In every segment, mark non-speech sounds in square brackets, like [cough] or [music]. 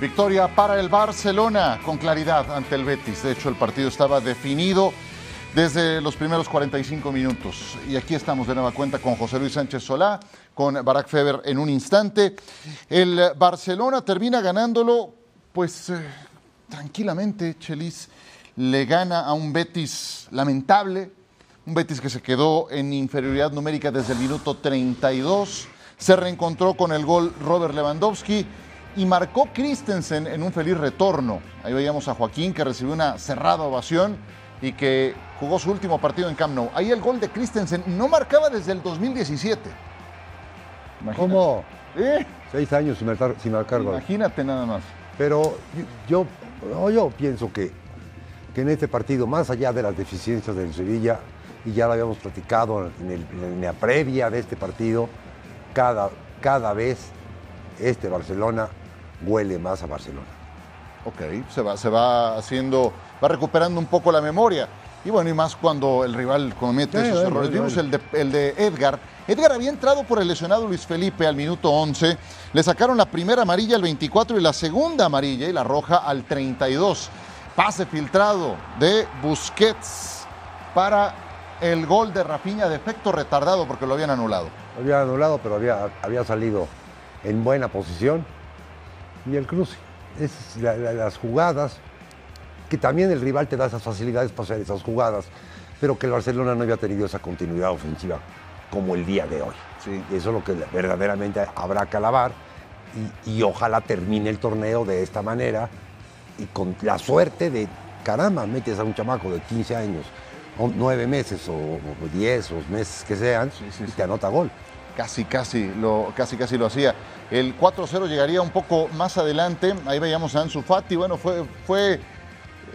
Victoria para el Barcelona con claridad ante el Betis. De hecho, el partido estaba definido desde los primeros 45 minutos. Y aquí estamos de nueva cuenta con José Luis Sánchez Solá, con Barack Feber en un instante. El Barcelona termina ganándolo, pues eh, tranquilamente, Chelis. Le gana a un Betis lamentable, un Betis que se quedó en inferioridad numérica desde el minuto 32. Se reencontró con el gol Robert Lewandowski y marcó Christensen en un feliz retorno. Ahí veíamos a Joaquín que recibió una cerrada ovación y que jugó su último partido en Camp Nou. Ahí el gol de Christensen no marcaba desde el 2017. ¿Cómo? ¿Eh? Seis años sin marcar, sin marcar. Imagínate nada más. Pero yo, yo, pienso que, que, en este partido, más allá de las deficiencias del Sevilla, y ya lo habíamos platicado en, en la previa de este partido, cada, cada vez este Barcelona huele más a Barcelona. Ok, se va, se va haciendo, va recuperando un poco la memoria. Y bueno, y más cuando el rival comete esos errores. Vimos el de, el de Edgar. Edgar había entrado por el lesionado Luis Felipe al minuto 11. Le sacaron la primera amarilla al 24 y la segunda amarilla y la roja al 32. Pase filtrado de Busquets para el gol de Rafinha de efecto retardado porque lo habían anulado. Lo habían anulado, pero había, había salido en buena posición y el cruce. Es las jugadas, que también el rival te da esas facilidades para hacer esas jugadas, pero que el Barcelona no había tenido esa continuidad ofensiva como el día de hoy. Sí. Y eso es lo que verdaderamente habrá que alabar y, ojalá termine el torneo de esta manera y con la suerte de, caramba, metes a un chamaco de 15 años, o 9 meses o 10 o meses que sean y te anota gol casi, casi lo, casi, casi lo hacía. El 4-0 llegaría un poco más adelante. Ahí veíamos a Ansu Fati. Bueno, fue, fue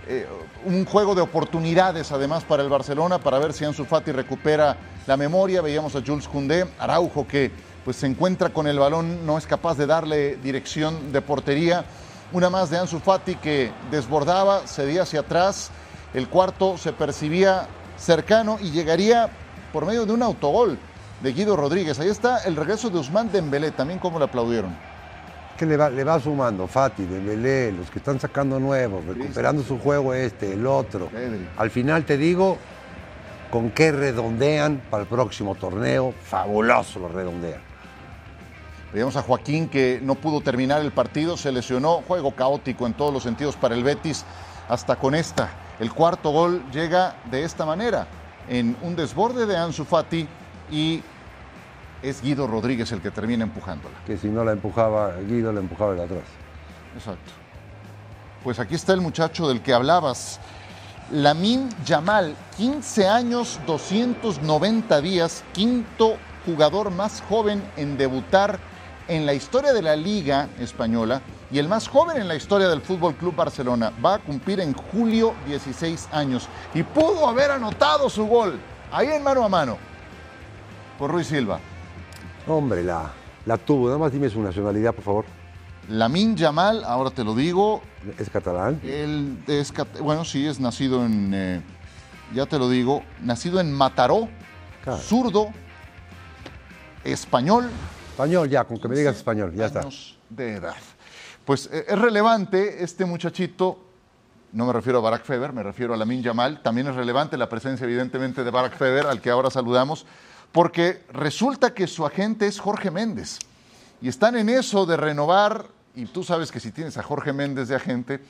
eh, un juego de oportunidades además para el Barcelona para ver si Ansu Fati recupera la memoria. Veíamos a Jules Koundé, Araujo que pues se encuentra con el balón, no es capaz de darle dirección de portería. Una más de Ansu Fati que desbordaba, cedía hacia atrás. El cuarto se percibía cercano y llegaría por medio de un autogol de Guido Rodríguez. Ahí está el regreso de Usman Dembélé, también como le aplaudieron. Que le va, le va sumando Fati, Dembélé, los que están sacando nuevos, recuperando su juego este, el otro. Al final te digo, con qué redondean para el próximo torneo, fabuloso lo redondean. Veíamos a Joaquín que no pudo terminar el partido, se lesionó, juego caótico en todos los sentidos para el Betis, hasta con esta. El cuarto gol llega de esta manera, en un desborde de Ansu Fati y es Guido Rodríguez el que termina empujándola. Que si no la empujaba Guido, la empujaba de atrás. Exacto. Pues aquí está el muchacho del que hablabas. Lamin Yamal, 15 años, 290 días, quinto jugador más joven en debutar en la historia de la Liga Española y el más joven en la historia del Fútbol Club Barcelona. Va a cumplir en julio 16 años y pudo haber anotado su gol ahí en mano a mano por Ruiz Silva. Hombre, la, la tuvo. Nada más dime su nacionalidad, por favor. Lamin Yamal, ahora te lo digo. ¿Es catalán? Él es, bueno, sí, es nacido en, eh, ya te lo digo, nacido en Mataró, zurdo, español. Español, ya, con que me digas español, ya está. de edad. Pues eh, es relevante este muchachito, no me refiero a Barack Feber, me refiero a Lamin Yamal. También es relevante la presencia, evidentemente, de Barack Feber, al que ahora saludamos porque resulta que su agente es Jorge Méndez. Y están en eso de renovar, y tú sabes que si tienes a Jorge Méndez de agente,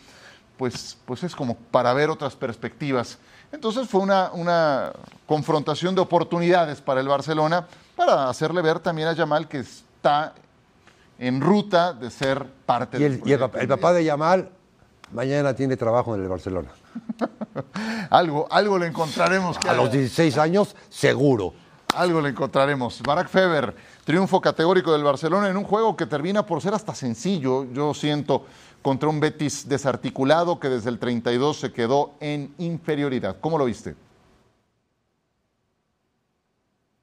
pues, pues es como para ver otras perspectivas. Entonces fue una, una confrontación de oportunidades para el Barcelona, para hacerle ver también a Yamal que está en ruta de ser parte del y el, el, papá de Yamal mañana tiene trabajo en el Barcelona. [laughs] algo, algo le encontraremos. a los 16 años, seguro. Algo le encontraremos. Barack Feber, triunfo categórico del Barcelona en un juego que termina por ser hasta sencillo, yo siento, contra un Betis desarticulado que desde el 32 se quedó en inferioridad. ¿Cómo lo viste?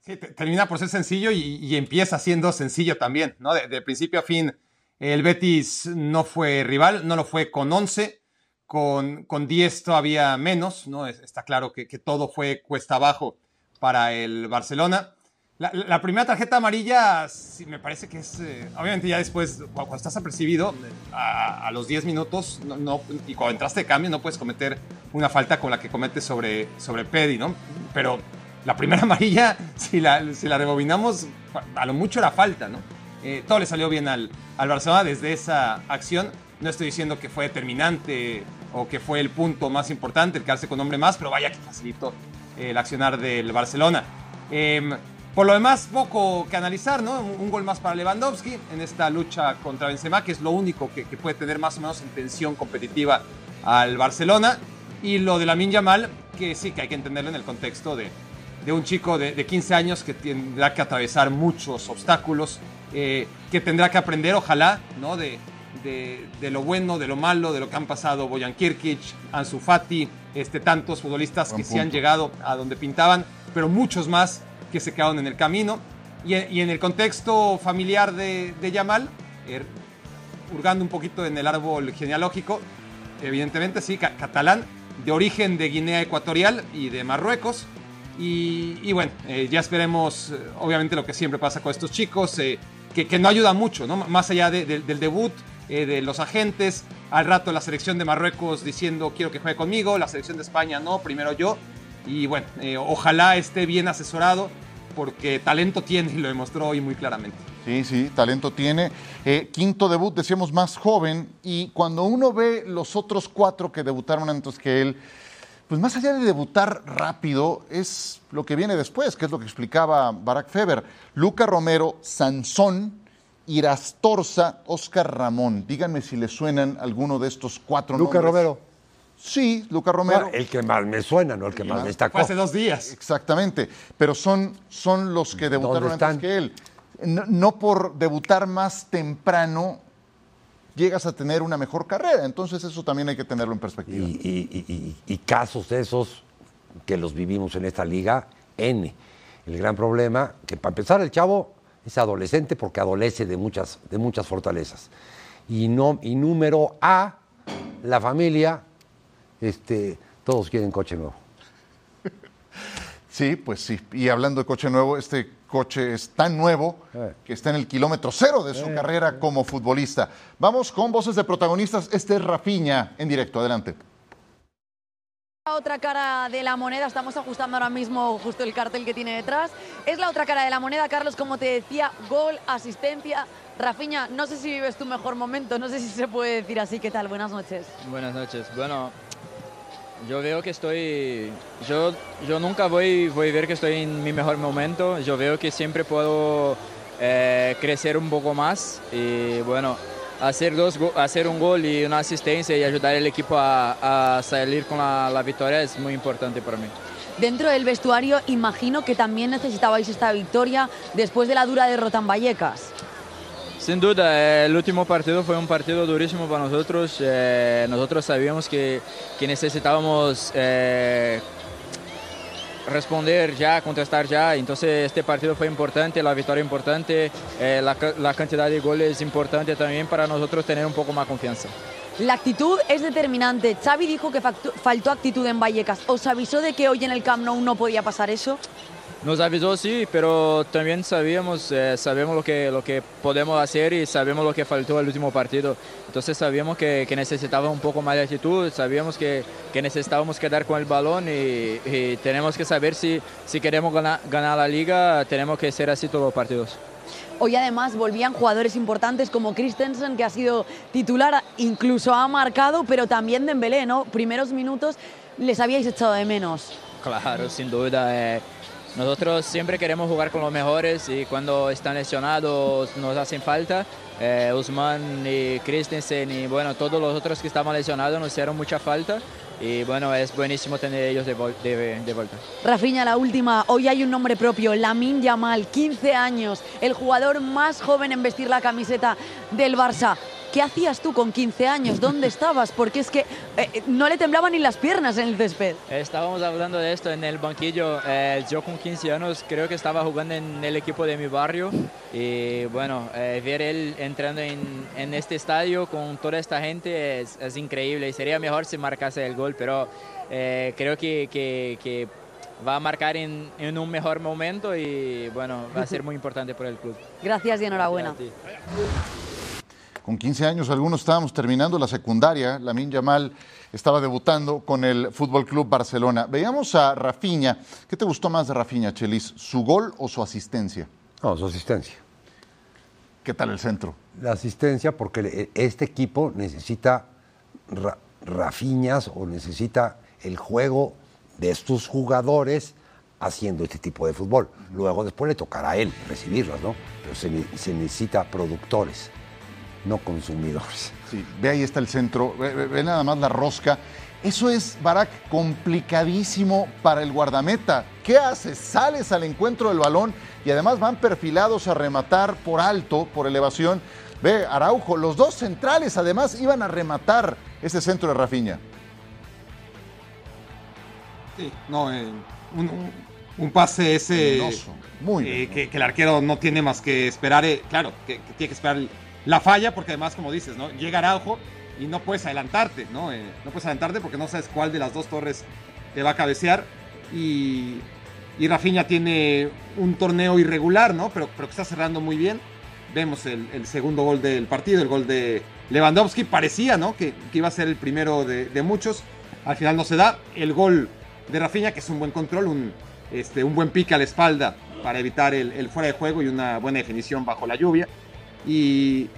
Sí, termina por ser sencillo y, empieza siendo sencillo también, ¿no? De, principio a fin, el Betis no fue rival, no lo fue con 11, con, con 10 todavía menos, ¿no? Está claro que, que todo fue cuesta abajo para el Barcelona. La, primera tarjeta amarilla, sí, me parece que es. Eh, obviamente, ya después, cuando estás apercibido, a, los 10 minutos, no, y cuando entraste de cambio, no puedes cometer una falta con la que cometes sobre, sobre Pedi, ¿no? Pero la primera [laughs] amarilla, si la, si la rebobinamos, a lo mucho era falta, ¿no? Eh, todo le salió bien al, al Barcelona desde esa acción. No estoy diciendo que fue determinante o que fue el punto más importante, el quedarse con hombre más, pero vaya que facilitó el accionar del Barcelona. Eh, por lo demás, poco que analizar, ¿no? Un, gol más para Lewandowski en esta lucha contra Benzema, que es lo único que, puede tener más o menos en competitiva al Barcelona. Y lo de la Yamal, que sí que hay que entenderlo en el contexto de, de un chico de, 15 años que tendrá que atravesar muchos obstáculos, eh, que tendrá que aprender, ojalá, ¿no? De, de, lo bueno, de lo malo, de lo que han pasado Boyan Kirkic, Ansu Fati, este, tantos futbolistas que sí han llegado a donde pintaban, pero muchos más que se quedaron en el camino. Y, en el contexto familiar de, de Yamal, er, hurgando un poquito en el árbol genealógico, evidentemente sí, catalán, de origen de Guinea Ecuatorial y de Marruecos. Y, bueno, eh, ya esperemos, eh, obviamente, lo que siempre pasa con estos chicos, eh, que, que, no ayuda mucho, ¿no? Más allá del debut, de los agentes, al rato la selección de Marruecos diciendo quiero que juegue conmigo, la selección de España no, primero yo. Y bueno, eh, ojalá esté bien asesorado porque talento tiene y lo demostró hoy muy claramente. Sí, sí, talento tiene. Eh, quinto debut, decíamos, más joven. Y cuando uno ve los otros cuatro que debutaron antes que él, pues más allá de debutar rápido, es lo que viene después, que es lo que explicaba Barack Feber. Luca Romero, Sansón, Irastorza, Oscar Ramón. Díganme si le suenan alguno de estos cuatro nombres. Luca Romero. Sí, Luca Romero. el que más me suena, no el que más me destacó. hace dos días. Exactamente. Pero son, son los que debutaron antes que él. No, por debutar más temprano llegas a tener una mejor carrera. Entonces eso también hay que tenerlo en perspectiva. Y, y, casos de esos que los vivimos en esta liga, N. El gran problema, que para empezar el chavo es adolescente porque adolece de muchas, de muchas fortalezas. Y, no, y número A, la familia este, todos quieren coche nuevo. [laughs] Sí, pues sí. Y hablando de coche nuevo, este coche es tan nuevo eh. que está en el kilómetro cero de su eh. carrera como futbolista. Vamos con voces de protagonistas. Este es Rafiña en directo. Adelante. Otra cara de la moneda, estamos ajustando ahora mismo justo el cartel que tiene detrás. Es la otra cara de la moneda, Carlos, como te decía, gol, asistencia. Rafiña, no sé si vives tu mejor momento, no sé si se puede decir así. ¿Qué tal? Buenas noches. Buenas noches. Bueno, yo veo que estoy, yo, yo nunca voy, voy a ver que estoy en mi mejor momento, yo veo que siempre puedo eh, crecer un poco más y bueno, hacer, dos, hacer un gol y una asistencia y ayudar al equipo a, salir con la, la victoria es muy importante para mí. Dentro del vestuario imagino que también necesitabais esta victoria después de la dura derrota en Vallecas. Sin duda, el último partido fue un partido durísimo para nosotros. Eh, nosotros sabíamos que, que necesitábamos eh, responder ya, contestar ya. Entonces este partido fue importante, la victoria importante, eh, la, la, cantidad de goles importante también para nosotros tener un poco más confianza. La actitud es determinante. Xavi dijo que faltó actitud en Vallecas. ¿Os avisó de que hoy en el Camp Nou no podía pasar eso? Nos avisó, sí, pero también sabíamos, eh, sabemos lo que, lo que podemos hacer y sabemos lo que faltó el último partido. Entonces sabíamos que, que necesitaba un poco más de actitud, sabíamos que, que necesitábamos quedar con el balón y, tenemos que saber si, si queremos ganar, ganar la liga, tenemos que ser así todos los partidos. Hoy además volvían jugadores importantes como Christensen, que ha sido titular, incluso ha marcado, pero también Dembélé, ¿no? Primeros minutos les habíais echado de menos. Claro, sin duda. Eh, nosotros siempre queremos jugar con los mejores y cuando están lesionados nos hacen falta. Eh, Usman y Christensen y bueno, todos los otros que estaban lesionados nos hicieron mucha falta y bueno, es buenísimo tener ellos de, de, vuelta. Rafiña, la última, hoy hay un nombre propio, Lamin Yamal, 15 años, el jugador más joven en vestir la camiseta del Barça. ¿Qué hacías tú con 15 años? ¿Dónde estabas? Porque es que eh, no le temblaban ni las piernas en el césped. Estábamos hablando de esto en el banquillo. Eh, yo con 15 años creo que estaba jugando en el equipo de mi barrio y bueno, eh, ver él entrando en, en, este estadio con toda esta gente es, es, increíble y sería mejor si marcase el gol, pero creo que, que, que va a marcar en, en un mejor momento y bueno, va a ser muy importante para el club. Gracias y enhorabuena. Gracias. Con 15 años algunos estábamos terminando la secundaria, Lamin Yamal estaba debutando con el Fútbol Club Barcelona. Veíamos a Rafinha. ¿Qué te gustó más de Rafinha, Chelis? ¿Su gol o su asistencia? No, su asistencia. ¿Qué tal el centro? La asistencia porque este equipo necesita ra- rafiñas o necesita el juego de estos jugadores haciendo este tipo de fútbol. Luego después le tocará a él recibirlas, ¿no? Pero se, se necesita productores, no consumidores. Sí, ve ahí está el centro, ve, ve- ve nada más la rosca. Eso es, Barak, complicadísimo para el guardameta. ¿Qué haces? Sales al encuentro del balón y además van perfilados a rematar por alto, por elevación. Ve, Araujo, los dos centrales además iban a rematar ese centro de Rafinha. Sí, no, eh, un, pase ese Venenoso, muy eh, que el arquero no tiene más que esperar, eh, claro, que, que tiene que esperar la falla, porque además, como dices, ¿no? Llega Araujo y no puedes adelantarte, ¿no? Eh, no puedes adelantarte porque no sabes cuál de las dos torres te va a cabecear. Y, y Rafinha tiene un torneo irregular, ¿no? Pero, pero que está cerrando muy bien. Vemos el, segundo gol del partido, el gol de Lewandowski. Parecía, ¿no? Que, que iba a ser el primero de, muchos. Al final no se da. El gol de Rafinha, que es un buen control, un, este, un buen pique a la espalda para evitar el fuera de juego y una buena definición bajo la lluvia. Y,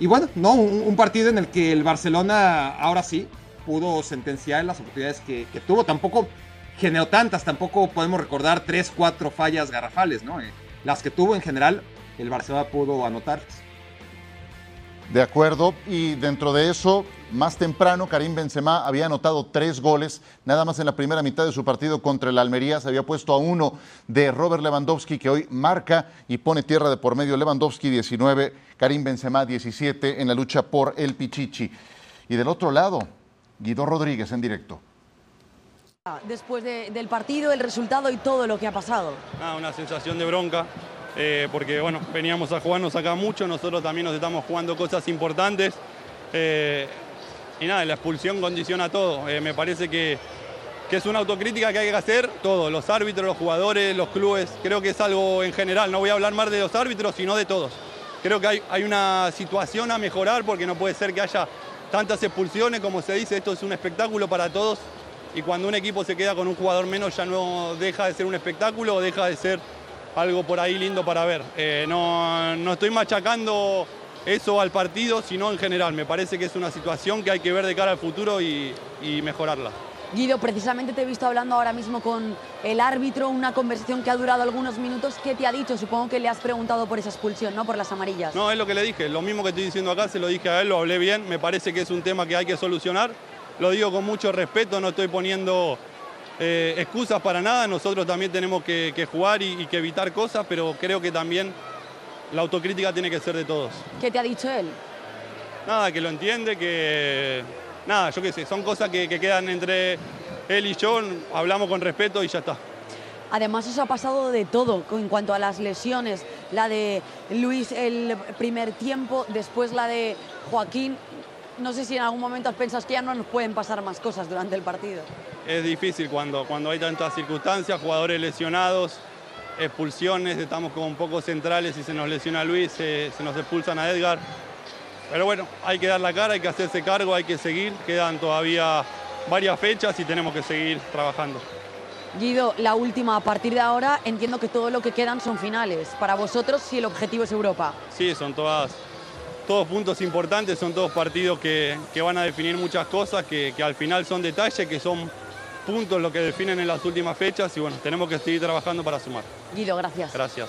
bueno, no, un, partido en el que el Barcelona ahora sí pudo sentenciar las oportunidades que, tuvo. Tampoco generó tantas, tampoco podemos recordar tres, cuatro fallas garrafales, ¿no? Eh, las que tuvo en general, el Barcelona pudo anotar. De acuerdo, y dentro de eso, más temprano, Karim Benzema había anotado tres goles, nada más en la primera mitad de su partido contra el Almería, se había puesto a uno de Robert Lewandowski, que hoy marca y pone tierra de por medio Lewandowski 19, Karim Benzema 17 en la lucha por el Pichichi. Y del otro lado, Guido Rodríguez en directo. Después de- del partido, el resultado y todo lo que ha pasado. Nada, una sensación de bronca, eh, porque bueno, veníamos a jugarnos acá mucho, nosotros también nos estamos jugando cosas importantes. eh, y nada, la expulsión condiciona todo. Eh, me parece que, que es una autocrítica que hay que hacer todos, los árbitros, los jugadores, los clubes. Creo que es algo en general, no voy a hablar más de los árbitros, sino de todos. Creo que hay, hay una situación a mejorar porque no puede ser que haya tantas expulsiones, como se dice, esto es un espectáculo para todos y cuando un equipo se queda con un jugador menos ya no deja de ser un espectáculo deja de ser algo por ahí lindo para ver. Eh, no, no estoy machacando eso al partido, sino en general. Me parece que es una situación que hay que ver de cara al futuro y, y mejorarla. Guido, precisamente te he visto hablando ahora mismo con el árbitro, una conversación que ha durado algunos minutos. ¿Qué te ha dicho? Supongo que le has preguntado por esa expulsión, ¿no? Por las amarillas. No, es lo que le dije, lo mismo que estoy diciendo acá, se lo dije a él, lo hablé bien, me parece que es un tema que hay que solucionar. Lo digo con mucho respeto, no estoy poniendo eh, excusas para nada, nosotros también tenemos que, que jugar y, y que evitar cosas, pero creo que también la autocrítica tiene que ser de todos. ¿Qué te ha dicho él? Nada, que lo entiende, que... Nada, yo qué sé, son cosas que, que quedan entre él y yo, hablamos con respeto y ya está. Además, eso ha pasado de todo con- en cuanto a las lesiones. La de Luis el primer tiempo, después la de Joaquín. No sé si en algún momento has pensado que ya no nos pueden pasar más cosas durante el partido. Es difícil cuando, cuando hay tantas circunstancias, jugadores lesionados, expulsiones, estamos con pocos centrales y se nos lesiona Luis, se, se nos expulsan a Edgar. Pero bueno, hay que dar la cara, hay que hacerse cargo, hay que seguir, quedan todavía varias fechas y tenemos que seguir trabajando. Guido, la última, a partir de ahora entiendo que todo lo que quedan son finales. Para vosotros, si el objetivo es Europa. Sí, son todas, todos puntos importantes, son todos partidos que, que van a definir muchas cosas, que, que al final son detalles, que son puntos lo que definen en las últimas fechas y bueno, tenemos que seguir trabajando para sumar. Guido, gracias. Gracias.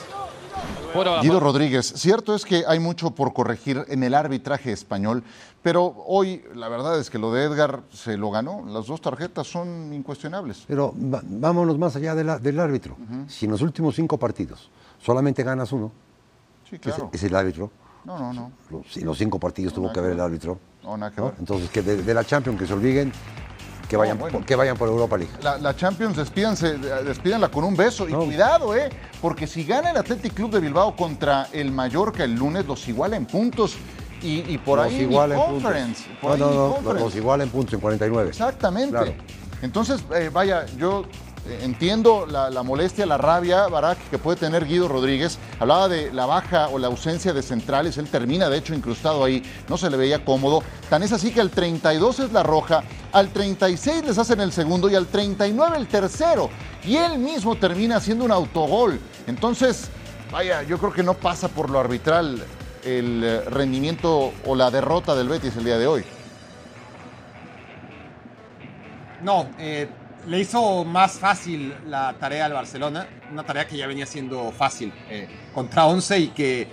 Guido Rodríguez, cierto es que hay mucho por corregir en el arbitraje español, pero hoy la verdad es que lo de Edgar se lo ganó. Las dos tarjetas son incuestionables. Pero vámonos más allá de la- del árbitro. Si en los últimos cinco partidos solamente ganas uno, Sí, que es- claro. es, el árbitro, No, no, no. los, en los cinco partidos tuvo que ver el árbitro. No, nada que ¿no? ver. Entonces, que de, de la Champions que se olviden, que vayan, bueno. por, que vayan por Europa League. La, la Champions, despídanse, despídanla con un beso. Y cuidado, ¿eh? Porque si gana el Athletic Club de Bilbao contra el Mallorca el lunes, los iguala en puntos. Y, y por Los ahí en puntos. conference. Por No, ahí no, no, conference. los iguala en puntos en 49. Exactamente. Claro. Entonces, eh, vaya, yo Entiendo la, la molestia, la rabia, Barak, que puede tener Guido Rodríguez. Hablaba de la baja o la ausencia de centrales. Él termina, de hecho, incrustado ahí. No se le veía cómodo. Tan es así que al 32 es la roja, al 36 les hacen el segundo y al 39 el tercero. Y él mismo termina haciendo un autogol. Entonces, vaya, yo creo que no pasa por lo arbitral el eh, rendimiento o la derrota del Betis el día de hoy. No, eh, le hizo más fácil la tarea al Barcelona, una tarea que ya venía siendo fácil eh, contra 11 y que,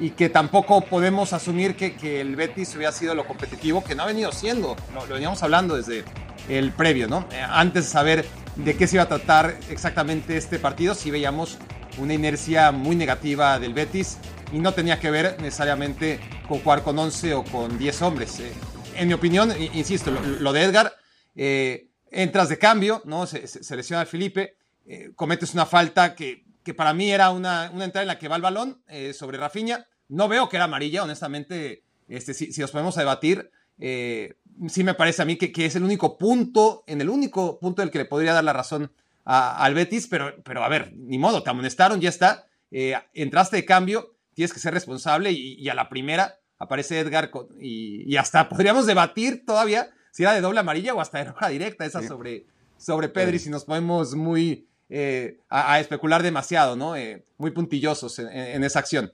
y que tampoco podemos asumir que, que, el Betis hubiera sido lo competitivo que no ha venido siendo, lo, lo veníamos hablando desde el previo, ¿no? Eh, antes de saber de qué se iba a tratar exactamente este partido, sí veíamos una inercia muy negativa del Betis y no tenía que ver necesariamente con jugar con 11 o con 10 hombres. Eh, en mi opinión, insisto, lo, lo de Edgar eh, entras de cambio, ¿no? Se, se, lesiona a Felipe, eh, cometes una falta que, que, para mí era una, una entrada en la que va el balón eh, sobre Rafinha. No veo que era amarilla, honestamente, este, si, si nos podemos a debatir, eh, sí me parece a mí que, que, es el único punto, en el único punto del que le podría dar la razón a, al Betis, pero, pero a ver, ni modo, te amonestaron, ya está, entraste de cambio, tienes que ser responsable y, a la primera aparece Edgar y, y hasta podríamos debatir todavía si era de doble amarilla o hasta de roja directa, esa sí. sobre, sobre Pedri, si nos ponemos muy eh, a, a, especular demasiado, ¿no? Eh, muy puntillosos en, en, en esa acción.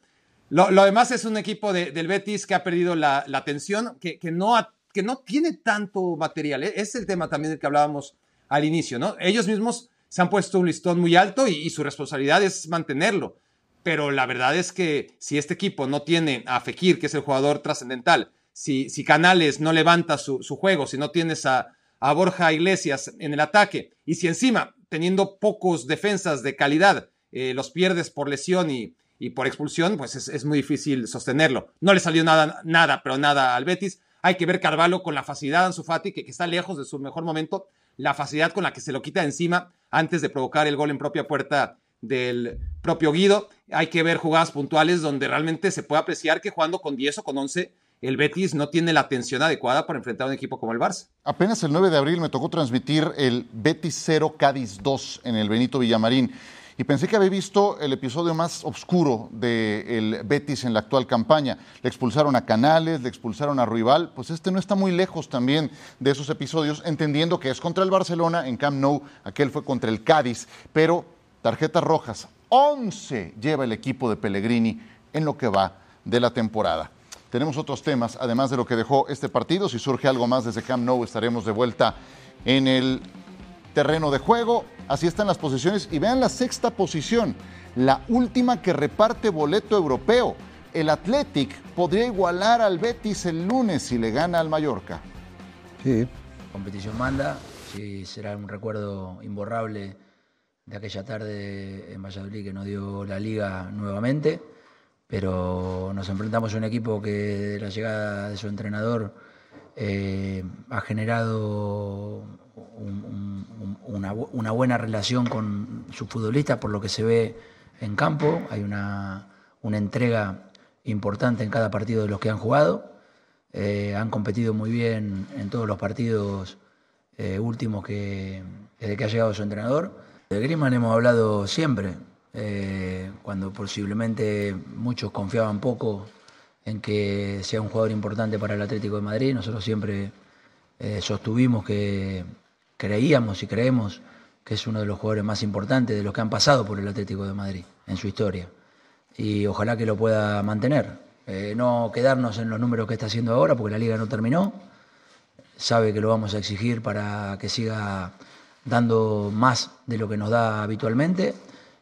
Lo, lo, demás es un equipo de, del Betis que ha perdido la, la atención, que, que, no ha, que no tiene tanto material. ¿eh? Es el tema también del que hablábamos al inicio, ¿no? Ellos mismos se han puesto un listón muy alto y, y su responsabilidad es mantenerlo. Pero la verdad es que si este equipo no tiene a Fekir, que es el jugador trascendental, si, si Canales no levanta su, su juego, si no tienes a, a, Borja Iglesias en el ataque, y si encima, teniendo pocos defensas de calidad, eh, los pierdes por lesión y, y por expulsión, pues es, es, muy difícil sostenerlo. No le salió nada, nada, pero nada al Betis. Hay que ver Carvalho con la facilidad de Ansu Fati, que, que está lejos de su mejor momento, la facilidad con la que se lo quita encima antes de provocar el gol en propia puerta del propio Guido. Hay que ver jugadas puntuales donde realmente se puede apreciar que jugando con 10 o con 11 el Betis no tiene la atención adecuada para enfrentar a un equipo como el Barça. Apenas el 9 de abril me tocó transmitir el Betis 0 Cádiz 2 en el Benito Villamarín y pensé que había visto el episodio más oscuro del de Betis en la actual campaña. Le expulsaron a Canales, le expulsaron a Ruibal, pues este no está muy lejos también de esos episodios, entendiendo que es contra el Barcelona, en Camp Nou, aquel fue contra el Cádiz, pero tarjetas rojas, 11 lleva el equipo de Pellegrini en lo que va de la temporada. Tenemos otros temas, además de lo que dejó este partido. Si surge algo más desde Camp Nou, estaremos de vuelta en el terreno de juego. Así están las posiciones. Y vean la sexta posición, la última que reparte boleto europeo. El Athletic podría igualar al Betis el lunes si le gana al Mallorca. Sí. Competición manda, sí, será un recuerdo imborrable de aquella tarde en Valladolid que nos dio la liga nuevamente pero nos enfrentamos a un equipo que la llegada de su entrenador eh, ha generado un, un, una, buena relación con sus futbolistas por lo que se ve en campo, hay una, una entrega importante en cada partido de los que han jugado, eh, han competido muy bien en todos los partidos eh, últimos que, desde que ha llegado su entrenador. De Griezmann hemos hablado siempre, eh, cuando posiblemente muchos confiaban poco en que sea un jugador importante para el Atlético de Madrid. Nosotros siempre eh, sostuvimos que creíamos y creemos que es uno de los jugadores más importantes de los que han pasado por el Atlético de Madrid en su historia. Y ojalá que lo pueda mantener. Eh, no quedarnos en los números que está haciendo ahora, porque la liga no terminó. Sabe que lo vamos a exigir para que siga dando más de lo que nos da habitualmente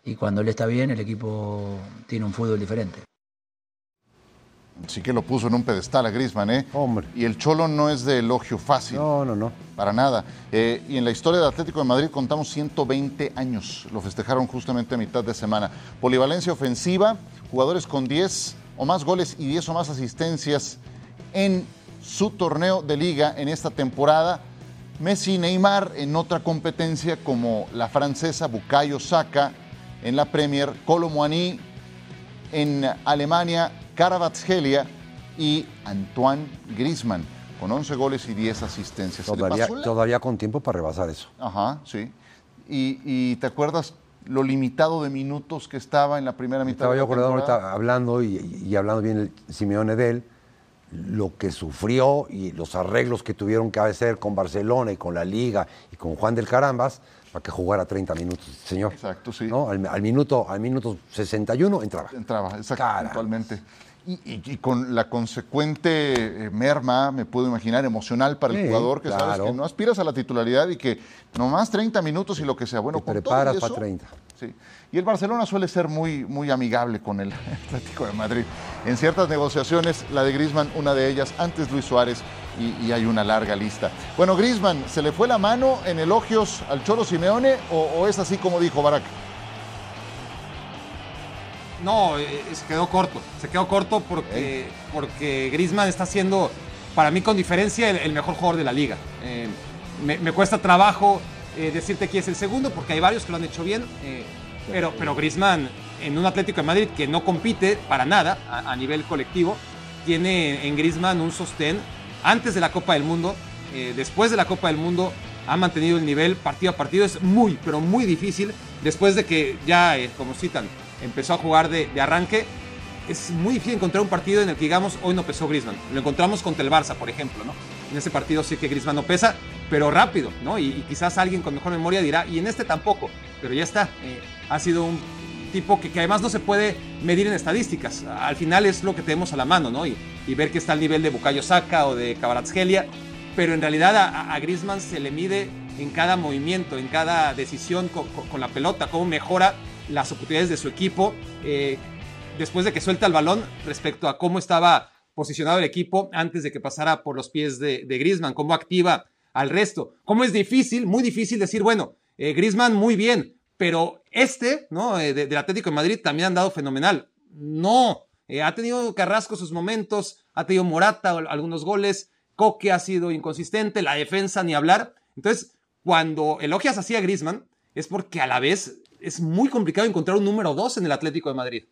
y cuando él está bien el equipo tiene un fútbol diferente. Sí que lo puso en un pedestal a Grisman, ¿eh? Hombre. Y el Cholo no es de elogio fácil. No, no, no. Para nada. Eh, y en la historia del Atlético de Madrid contamos 120 años. Lo festejaron justamente a mitad de semana. Polivalencia ofensiva, jugadores con 10 o más goles y 10 o más asistencias en su torneo de liga en esta temporada. Messi y Neymar en otra competencia como la francesa Bukayo Saka en la Premier, Colomboani en Alemania, Karabatsgelia y Antoine Griezmann con 11 goles y 10 asistencias. Todavía, todavía con tiempo para rebasar eso. Ajá, sí. y, te acuerdas lo limitado de minutos que estaba en la primera mitad. Estaba yo acordado hablando y, hablando bien el Simeone de él, lo que sufrió y los arreglos que tuvieron que hacer con Barcelona y con la Liga y con Juan del Carambas para que jugara 30 minutos, señor. Exacto, sí. Al, minuto, al minuto 61 entraba. Entraba, exactamente. Y, con la consecuente eh, merma, me puedo imaginar, emocional para el jugador, que sabes que no aspiras a la titularidad y que nomás 30 minutos y lo que sea. Bueno, Te preparas para 30. Sí. Y el Barcelona suele ser muy, muy amigable con el [laughs] Atlético de Madrid. En ciertas negociaciones, la de Griezmann, una de ellas, antes Luis Suárez, y, hay una larga lista. Bueno, Griezmann, ¿se le fue la mano en elogios al Cholo Simeone o, es así como dijo Barak? No, eh, se quedó corto. Se quedó corto porque, porque Griezmann está siendo, para mí con diferencia, el, mejor jugador de la liga. Eh, me, cuesta trabajo eh, decirte que es el segundo porque hay varios que lo han hecho bien. Pero, pero Griezmann, en un Atlético de Madrid que no compite para nada a, nivel colectivo, tiene en Griezmann un sostén antes de la Copa del Mundo, eh, después de la Copa del Mundo, ha mantenido el nivel partido a partido. Es muy, pero muy difícil. Después de que ya, eh, como citan, empezó a jugar de, arranque, es muy difícil encontrar un partido en el que digamos, hoy no pesó Griezmann. Lo encontramos contra el Barça, por ejemplo, ¿no? En ese partido sí que Griezmann no pesa, pero rápido, ¿no? Y, quizás alguien con mejor memoria dirá, y en este tampoco, pero ya está. Eh, ha sido un tipo que, además no se puede medir en estadísticas. Al final es lo que tenemos a la mano, ¿no? Y, ver que está al nivel de Bukayo Saka o de Kvaratskhelia, pero en realidad a, a, Griezmann se le mide en cada movimiento, en cada decisión con, la pelota, cómo mejora las oportunidades de su equipo eh, después de que suelta el balón respecto a cómo estaba posicionado el equipo antes de que pasara por los pies de, de Griezmann, cómo activa al resto. Cómo es difícil, muy difícil decir, bueno, eh, Griezmann muy bien, pero este, ¿no? Eh, del Atlético de Madrid también han dado fenomenal. No, eh, ha tenido Carrasco sus momentos, ha tenido Morata algunos goles, Coque ha sido inconsistente, la defensa ni hablar. Entonces, cuando elogias así a Griezmann, es porque a la vez es muy complicado encontrar un número dos en el Atlético de Madrid.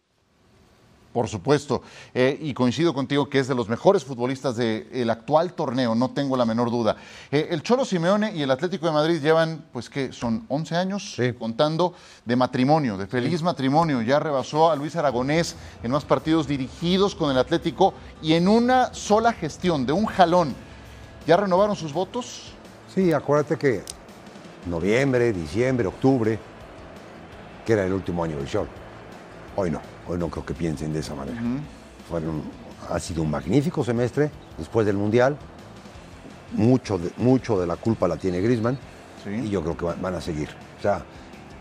Por supuesto, eh, y coincido contigo que es de los mejores futbolistas del actual torneo, no tengo la menor duda. Eh, el Cholo Simeone y el Atlético de Madrid llevan, pues que son 11 años contando de matrimonio, de feliz matrimonio. Ya rebasó a Luis Aragonés en más partidos dirigidos con el Atlético y en una sola gestión, de un jalón. ¿Ya renovaron sus votos? Sí, acuérdate que noviembre, diciembre, octubre, que era el último año del Cholo. Hoy no. Hoy no creo que piensen de esa manera. ha sido un magnífico semestre después del Mundial. Mucho de, mucho de la culpa la tiene Grisman y yo creo que van, a seguir. O sea,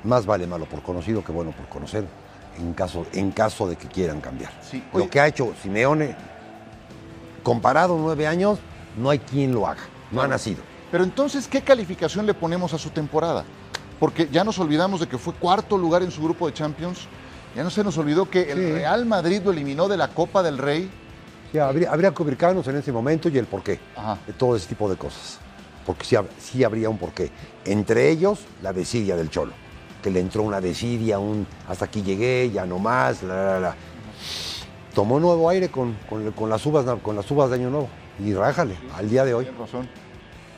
más vale malo por conocido que bueno por conocer en caso, en caso de que quieran cambiar. Lo que ha hecho Simeone, comparado nueve años, no hay quien lo haga. No ha nacido. Pero entonces, ¿qué calificación le ponemos a su temporada? Porque ya nos olvidamos de que fue cuarto lugar en su grupo de Champions, ya no se nos olvidó que el Real Madrid lo eliminó de la Copa del Rey. habría, que ubicarnos en ese momento y el porqué de todo ese tipo de cosas. Porque sí, habría un porqué. Entre ellos, la desidia del Cholo. Que le entró una desidia, un hasta aquí llegué, ya no más, la, la, Tomó nuevo aire con, las uvas, con las uvas de Año Nuevo. Y rájale, al día de hoy. razón.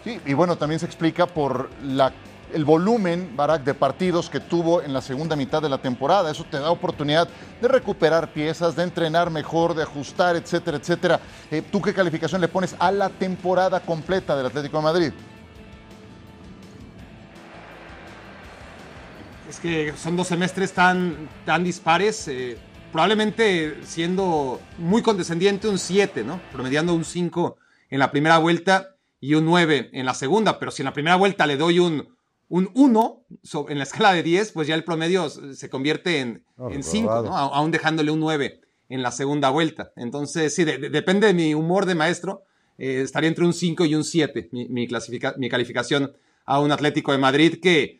Sí, y bueno, también se explica por la el volumen, Barak, de partidos que tuvo en la segunda mitad de la temporada. Eso te da oportunidad de recuperar piezas, de entrenar mejor, de ajustar, etcétera, etcétera. Eh, ¿Tú qué calificación le pones a la temporada completa del Atlético de Madrid? Es que son dos semestres tan, tan dispares. Eh, probablemente siendo muy condescendiente, un 7, ¿no? Promediando un 5 en la primera vuelta y un 9 en la segunda. Pero si en la primera vuelta le doy un un 1 en la escala de 10, pues ya el promedio se convierte en, 5, aún dejándole un 9 en la segunda vuelta. Entonces, sí, depende de mi humor de maestro, eh, estaría entre un 5 y un 7 mi, mi, calificación a un Atlético de Madrid que,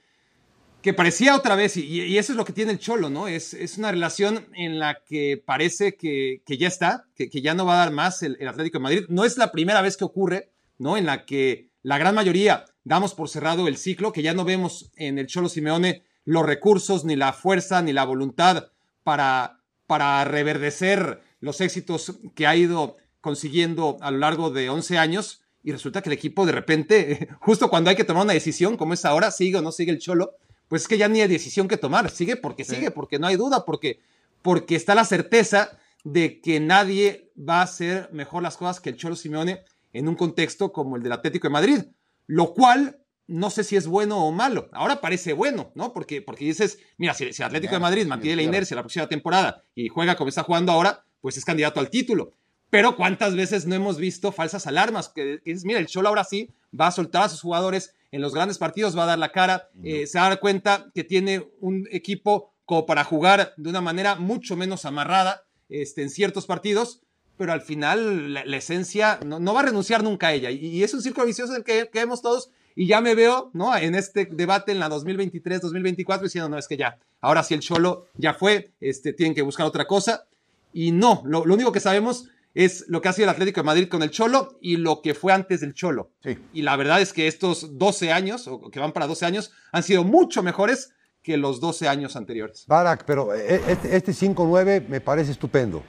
que parecía otra vez, y, eso es lo que tiene el Cholo, ¿no? Es, es una relación en la que parece que, ya está, que, ya no va a dar más el, el Atlético de Madrid. No es la primera vez que ocurre, ¿no? En la que la gran mayoría damos por cerrado el ciclo, que ya no vemos en el Cholo Simeone los recursos, ni la fuerza, ni la voluntad para, para reverdecer los éxitos que ha ido consiguiendo a lo largo de 11 años. Y resulta que el equipo de repente, [laughs] justo cuando hay que tomar una decisión, como es ahora, sigue o no sigue el Cholo, pues es que ya ni hay decisión que tomar. Sigue porque sigue, porque no hay duda, porque, porque está la certeza de que nadie va a hacer mejor las cosas que el Cholo Simeone en un contexto como el del Atlético de Madrid, lo cual no sé si es bueno o malo. Ahora parece bueno, ¿no? Porque, porque dices, mira, si, el Atlético de Madrid mantiene la inercia la próxima temporada y juega como está jugando ahora, pues es candidato al título. Pero ¿cuántas veces no hemos visto falsas alarmas? Que, dices, mira, el Cholo ahora sí va a soltar a sus jugadores en los grandes partidos, va a dar la cara, eh, se va a dar cuenta que tiene un equipo como para jugar de una manera mucho menos amarrada este, en ciertos partidos, pero al final la, esencia no, va a renunciar nunca a ella. Y, es un círculo vicioso en el que vemos todos y ya me veo, ¿no? En este debate en la 2023-2024 diciendo, no, es que ya, ahora sí el Cholo ya fue, este, tienen que buscar otra cosa. Y no, lo, único que sabemos es lo que ha sido el Atlético de Madrid con el Cholo y lo que fue antes del Cholo. Y la verdad es que estos 12 años, o que van para 12 años, han sido mucho mejores que los 12 años anteriores. Barak, pero eh, este, este 5-9 me parece estupendo.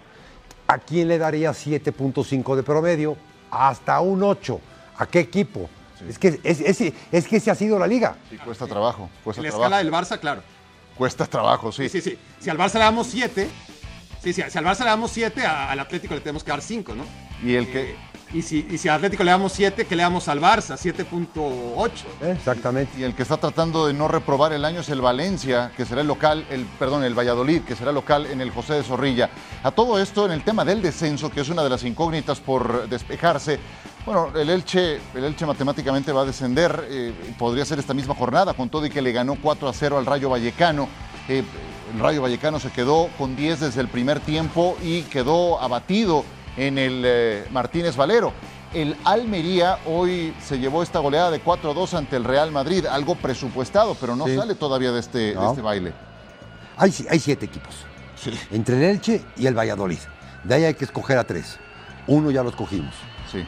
¿A quién le daría 7.5 de promedio? Hasta un 8. ¿A qué equipo? Es, que, es, es, que ese ha sido la liga. Sí, cuesta trabajo. Cuesta en la escala del Barça, claro. Cuesta trabajo, sí. Sí, sí, sí. Si al Barça le damos 7, sí, sí, si al Barça le damos 7, al Atlético le tenemos que dar 5, ¿no? Y el que... Eh, y si, y si al Atlético le damos 7, que le damos al Barça, 7.8. Exactamente. Y el que está tratando de no reprobar el año es el Valencia, que será el local, el, perdón, el Valladolid, que será local en el José de Zorrilla. A todo esto, en el tema del descenso, que es una de las incógnitas por despejarse, bueno, el Elche, el Elche matemáticamente va a descender, eh, podría ser esta misma jornada, con todo y que le ganó 4 a 0 al Rayo Vallecano. Eh, el Rayo Vallecano se quedó con 10 desde el primer tiempo y quedó abatido en el eh, Martínez Valero. El Almería hoy se llevó esta goleada de 4-2 ante el Real Madrid, algo presupuestado, pero no sale todavía de este, este baile. Hay, hay siete equipos, entre el Elche y el Valladolid. De ahí hay que escoger a tres. Uno ya lo escogimos,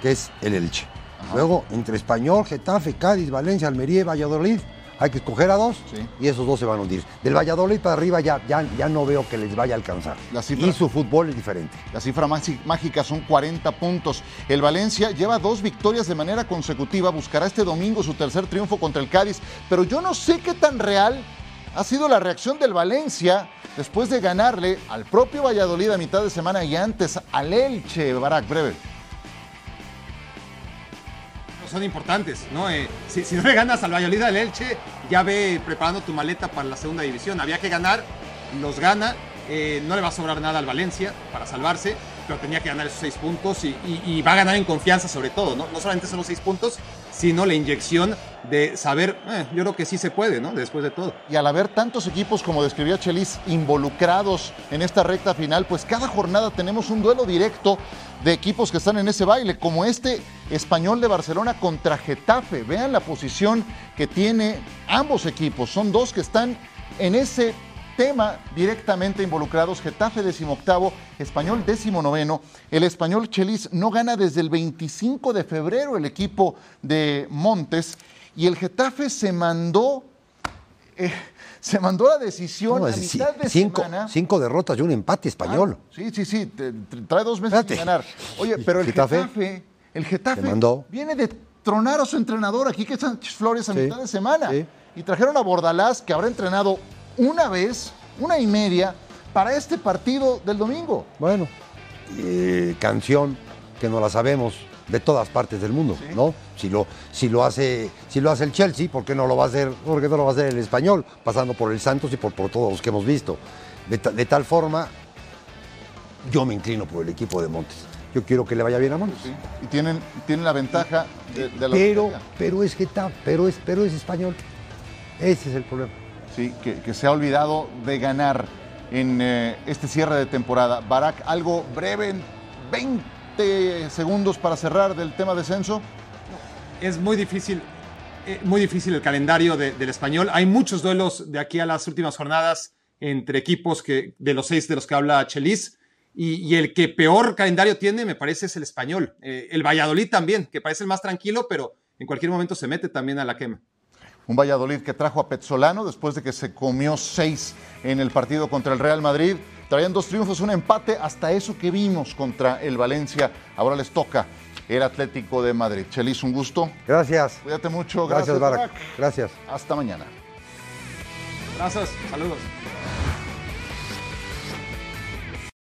que es el Elche. Luego, entre Español, Getafe, Cádiz, Valencia, Almería y Valladolid, hay que escoger a dos y esos dos se van a hundir. Del Valladolid para arriba ya, ya, ya no veo que les vaya a alcanzar. y su fútbol es diferente. La cifra mágica son 40 puntos. El Valencia lleva dos victorias de manera consecutiva, buscará este domingo su tercer triunfo contra el Cádiz, pero yo no sé qué tan real ha sido la reacción del Valencia después de ganarle al propio Valladolid a mitad de semana y antes al Elche, Barak, breve son importantes, ¿no? Eh, si, no le ganas al Valladolid del Elche, ya ve preparando tu maleta para la segunda división. Había que ganar, los gana, eh, no le va a sobrar nada al Valencia para salvarse, pero tenía que ganar esos seis puntos y, va a ganar en confianza sobre todo, ¿no? No solamente son los seis puntos, sino la inyección de saber, eh, yo creo que sí se puede, ¿no? Después de todo. Y al haber tantos equipos, como describía Chelis, involucrados en esta recta final, pues cada jornada tenemos un duelo directo de equipos que están en ese baile, como este español de Barcelona contra Getafe. Vean la posición que tiene ambos equipos. Son dos que están en ese tema directamente involucrados. Getafe decimoctavo, español décimo noveno. El español Chelis no gana desde el 25 de febrero el equipo de Montes y el Getafe se mandó... Eh, se mandó la decisión a mitad de cinco, semana. Cinco derrotas y un empate español. sí, sí, sí. trae dos meses de ganar. Oye, pero el Getafe, el Getafe viene de tronar a su entrenador aquí, que es Sánchez Flores, a mitad de semana. Y trajeron a Bordalás, que habrá entrenado una vez, una y media, para este partido del domingo. Bueno, canción que no la sabemos de todas partes del mundo, ¿no? Si lo, si, lo hace, si lo hace el Chelsea, ¿por qué no lo va a hacer, por no lo va a hacer el español? Pasando por el Santos y por, por todos los que hemos visto. De, tal forma, yo me inclino por el equipo de Montes. Yo quiero que le vaya bien a Montes. Y tienen, tienen la ventaja de, la pero, pero es que está, pero es, pero es español. Ese es el problema. Sí, que, se ha olvidado de ganar en eh, este cierre de temporada. Barak, algo breve, en 20 segundos para cerrar del tema descenso. Es muy difícil, eh, muy difícil el calendario del español. Hay muchos duelos de aquí a las últimas jornadas entre equipos que, de los seis de los que habla Chelis. Y, el que peor calendario tiene, me parece, es el español. Eh, el Valladolid también, que parece el más tranquilo, pero en cualquier momento se mete también a la quema. Un Valladolid que trajo a Petzolano después de que se comió seis en el partido contra el Real Madrid. Traían dos triunfos, un empate, hasta eso que vimos contra el Valencia. Ahora les toca el Atlético de Madrid. Chelis, un gusto. Gracias. Cuídate mucho. Gracias, Gracias. Gracias. Hasta mañana. Abrazos, saludos.